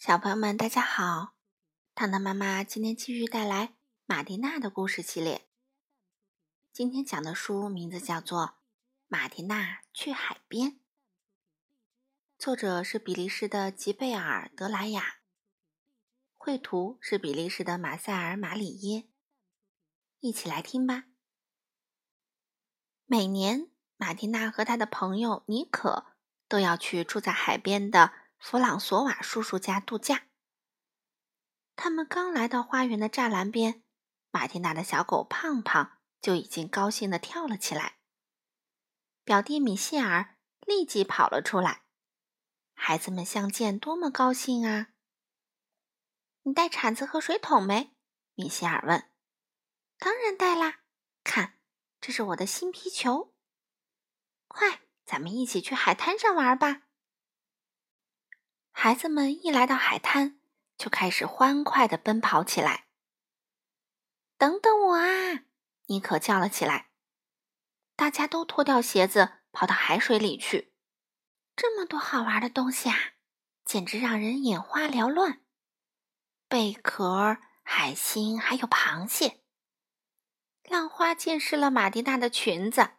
小朋友们，大家好！糖糖妈妈今天继续带来马蒂娜的故事系列。今天讲的书名字叫做《马蒂娜去海边》，作者是比利时的吉贝尔·德莱雅，绘图是比利时的马塞尔·马里耶。一起来听吧。每年，马蒂娜和他的朋友尼可都要去住在海边的。弗朗索瓦叔叔家度假。他们刚来到花园的栅栏边，马蒂娜的小狗胖胖就已经高兴地跳了起来。表弟米歇尔立即跑了出来。孩子们相见多么高兴啊！你带铲子和水桶没？米歇尔问。当然带啦！看，这是我的新皮球。快，咱们一起去海滩上玩吧！孩子们一来到海滩，就开始欢快地奔跑起来。等等我啊！尼可叫了起来。大家都脱掉鞋子，跑到海水里去。这么多好玩的东西啊，简直让人眼花缭乱：贝壳、海星，还有螃蟹。浪花溅湿了马蒂娜的裙子，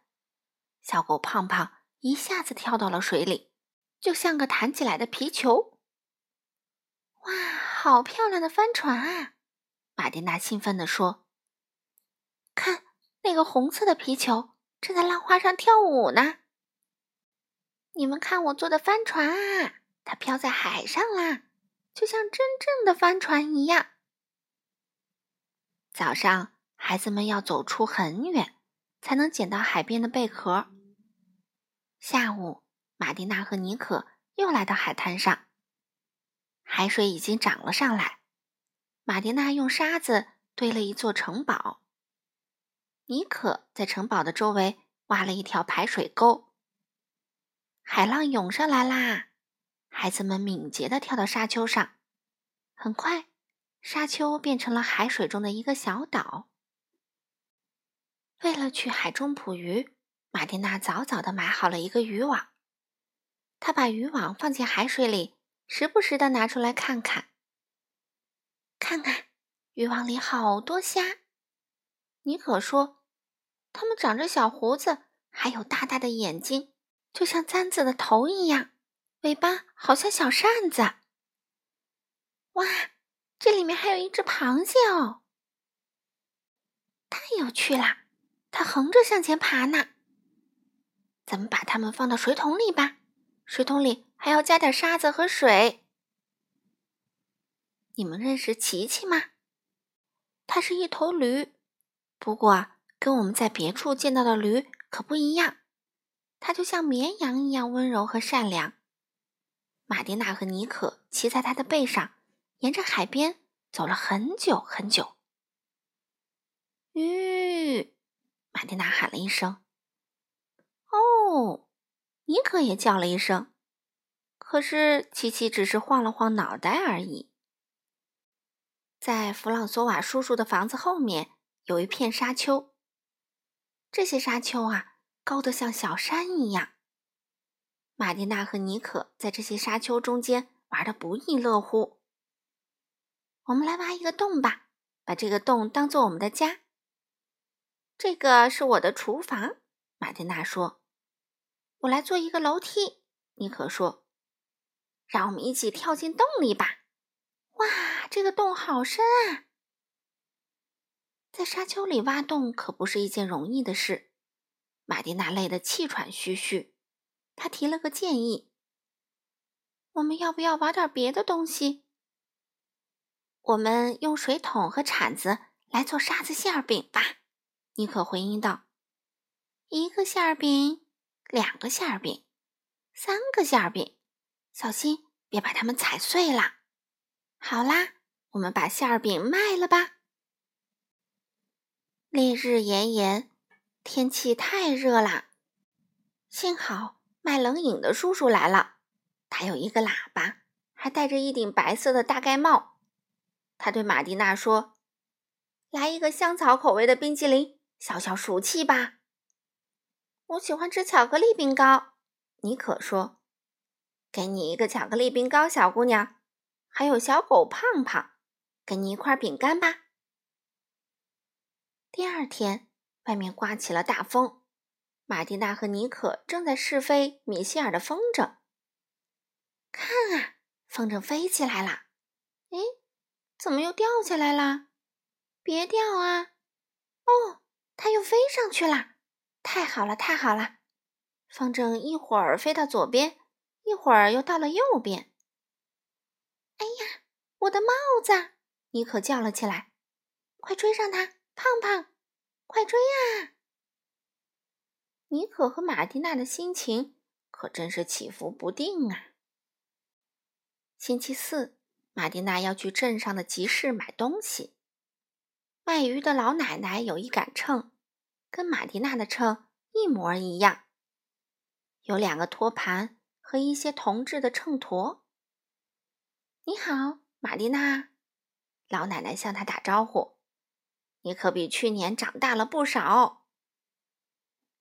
小狗胖胖一下子跳到了水里。就像个弹起来的皮球！哇，好漂亮的帆船啊！马蒂娜兴奋地说：“看，那个红色的皮球正在浪花上跳舞呢！你们看我做的帆船啊，它飘在海上啦，就像真正的帆船一样。”早上，孩子们要走出很远，才能捡到海边的贝壳。下午。马蒂娜和尼可又来到海滩上，海水已经涨了上来。马蒂娜用沙子堆了一座城堡，尼可在城堡的周围挖了一条排水沟。海浪涌上来啦！孩子们敏捷地跳到沙丘上，很快，沙丘变成了海水中的一个小岛。为了去海中捕鱼，马蒂娜早早地买好了一个渔网。他把渔网放进海水里，时不时的拿出来看看。看看，渔网里好多虾。尼可说：“它们长着小胡子，还有大大的眼睛，就像簪子的头一样，尾巴好像小扇子。”哇，这里面还有一只螃蟹哦！太有趣了，它横着向前爬呢。咱们把它们放到水桶里吧。水桶里还要加点沙子和水。你们认识琪琪吗？它是一头驴，不过跟我们在别处见到的驴可不一样。它就像绵羊一样温柔和善良。马蒂娜和尼可骑在它的背上，沿着海边走了很久很久。吁！马蒂娜喊了一声：“。”尼可也叫了一声，可是琪琪只是晃了晃脑袋而已。在弗朗索瓦叔叔的房子后面有一片沙丘，这些沙丘啊，高得像小山一样。玛蒂娜和尼可在这些沙丘中间玩得不亦乐乎。我们来挖一个洞吧，把这个洞当做我们的家。这个是我的厨房，玛蒂娜说。我来做一个楼梯，尼可说：“让我们一起跳进洞里吧！”哇，这个洞好深啊！在沙丘里挖洞可不是一件容易的事。玛蒂娜累得气喘吁吁，她提了个建议：“我们要不要挖点别的东西？”我们用水桶和铲子来做沙子馅饼吧，尼可回应道：“一个馅饼。”两个馅饼，三个馅饼，小心别把它们踩碎了。好啦，我们把馅饼卖了吧。烈日炎炎，天气太热啦。幸好卖冷饮的叔叔来了，他有一个喇叭，还戴着一顶白色的大盖帽。他对马蒂娜说：“来一个香草口味的冰淇淋，消消暑气吧。”我喜欢吃巧克力冰糕，妮可说：“给你一个巧克力冰糕，小姑娘。”还有小狗胖胖，给你一块饼干吧。第二天，外面刮起了大风，马蒂娜和尼可正在试飞米歇尔的风筝。看啊，风筝飞起来了！哎，怎么又掉下来了？别掉啊！哦，它又飞上去了！太好了，太好了！风筝一会儿飞到左边，一会儿又到了右边。哎呀，我的帽子！尼可叫了起来：“快追上它，胖胖！快追呀！”尼可和马蒂娜的心情可真是起伏不定啊。星期四，马蒂娜要去镇上的集市买东西。卖鱼的老奶奶有一杆秤，跟马蒂娜的秤一模一样。有两个托盘和一些铜制的秤砣。你好，玛蒂娜，老奶奶向她打招呼。你可比去年长大了不少。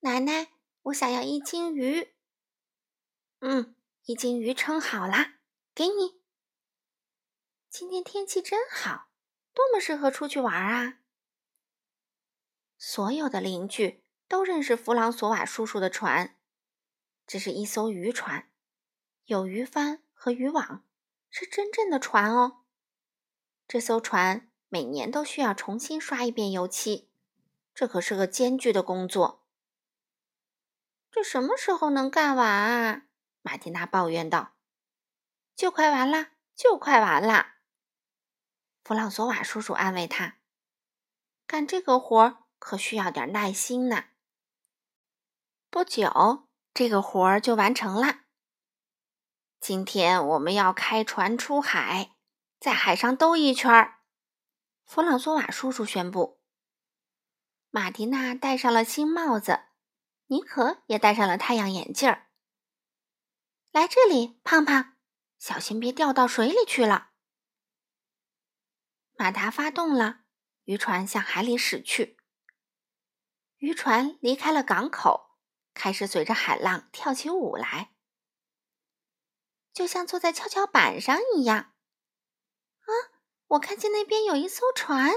奶奶，我想要一斤鱼。嗯，一斤鱼称好啦，给你。今天天气真好，多么适合出去玩啊！所有的邻居都认识弗朗索瓦叔叔的船。这是一艘渔船，有鱼帆和渔网，是真正的船哦。这艘船每年都需要重新刷一遍油漆，这可是个艰巨的工作。这什么时候能干完啊？马蒂娜抱怨道。“就快完了，就快完了。”弗朗索瓦叔叔安慰他。“干这个活儿可需要点耐心呢。”不久。这个活儿就完成了。今天我们要开船出海，在海上兜一圈儿。弗朗索瓦叔叔宣布。马蒂娜戴上了新帽子，尼可也戴上了太阳眼镜儿。来这里，胖胖，小心别掉到水里去了。马达发动了，渔船向海里驶去。渔船离开了港口。开始随着海浪跳起舞来，就像坐在跷跷板上一样。啊，我看见那边有一艘船，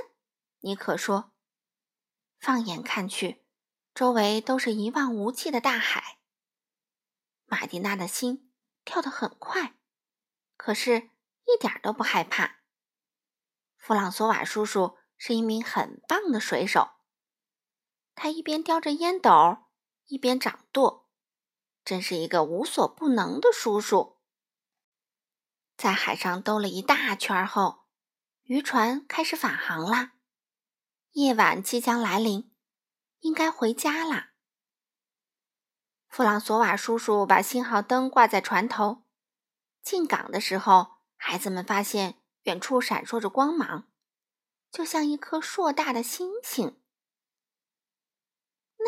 尼可说。放眼看去，周围都是一望无际的大海。马蒂娜的心跳得很快，可是一点都不害怕。弗朗索瓦叔叔是一名很棒的水手，他一边叼着烟斗。一边掌舵，真是一个无所不能的叔叔。在海上兜了一大圈后，渔船开始返航啦。夜晚即将来临，应该回家啦。弗朗索瓦叔叔把信号灯挂在船头。进港的时候，孩子们发现远处闪烁着光芒，就像一颗硕大的星星。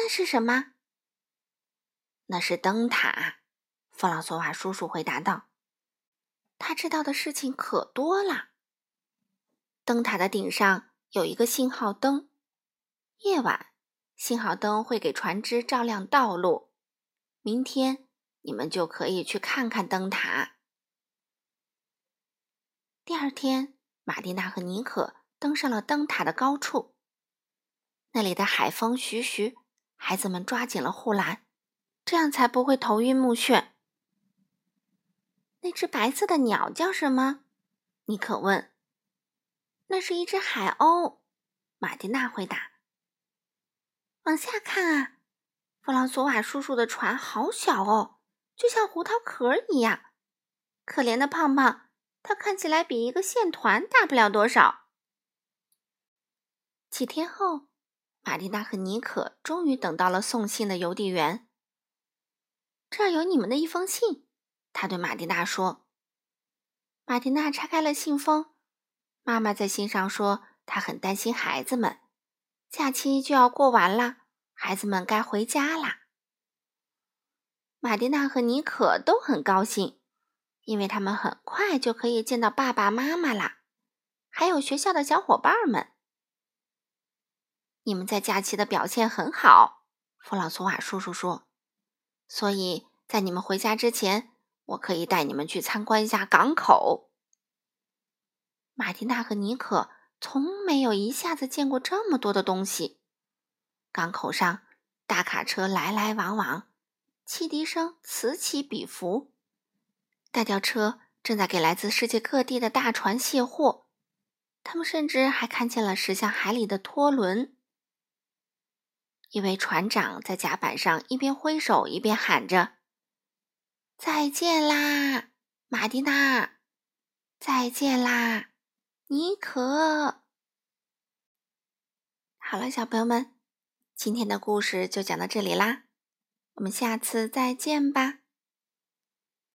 那是什么？那是灯塔，弗朗索瓦叔叔回答道：“他知道的事情可多了。灯塔的顶上有一个信号灯，夜晚信号灯会给船只照亮道路。明天你们就可以去看看灯塔。”第二天，玛蒂娜和尼可登上了灯塔的高处，那里的海风徐徐，孩子们抓紧了护栏。这样才不会头晕目眩。那只白色的鸟叫什么？尼可问。那是一只海鸥。马蒂娜回答。往下看啊，弗朗索瓦叔叔的船好小哦，就像胡桃壳一样。可怜的胖胖，他看起来比一个线团大不了多少。几天后，玛蒂娜和尼可终于等到了送信的邮递员。这儿有你们的一封信，他对马蒂娜说。马蒂娜拆开了信封，妈妈在信上说，她很担心孩子们，假期就要过完了，孩子们该回家啦。玛蒂娜和尼可都很高兴，因为他们很快就可以见到爸爸妈妈啦，还有学校的小伙伴们。你们在假期的表现很好，弗朗索瓦叔叔说。所以在你们回家之前，我可以带你们去参观一下港口。马蒂娜和尼可从没有一下子见过这么多的东西。港口上，大卡车来来往往，汽笛声此起彼伏。大吊车正在给来自世界各地的大船卸货，他们甚至还看见了驶向海里的拖轮。一位船长在甲板上一边挥手一边喊着：“再见啦，马蒂娜！再见啦，尼可！”好了，小朋友们，今天的故事就讲到这里啦，我们下次再见吧。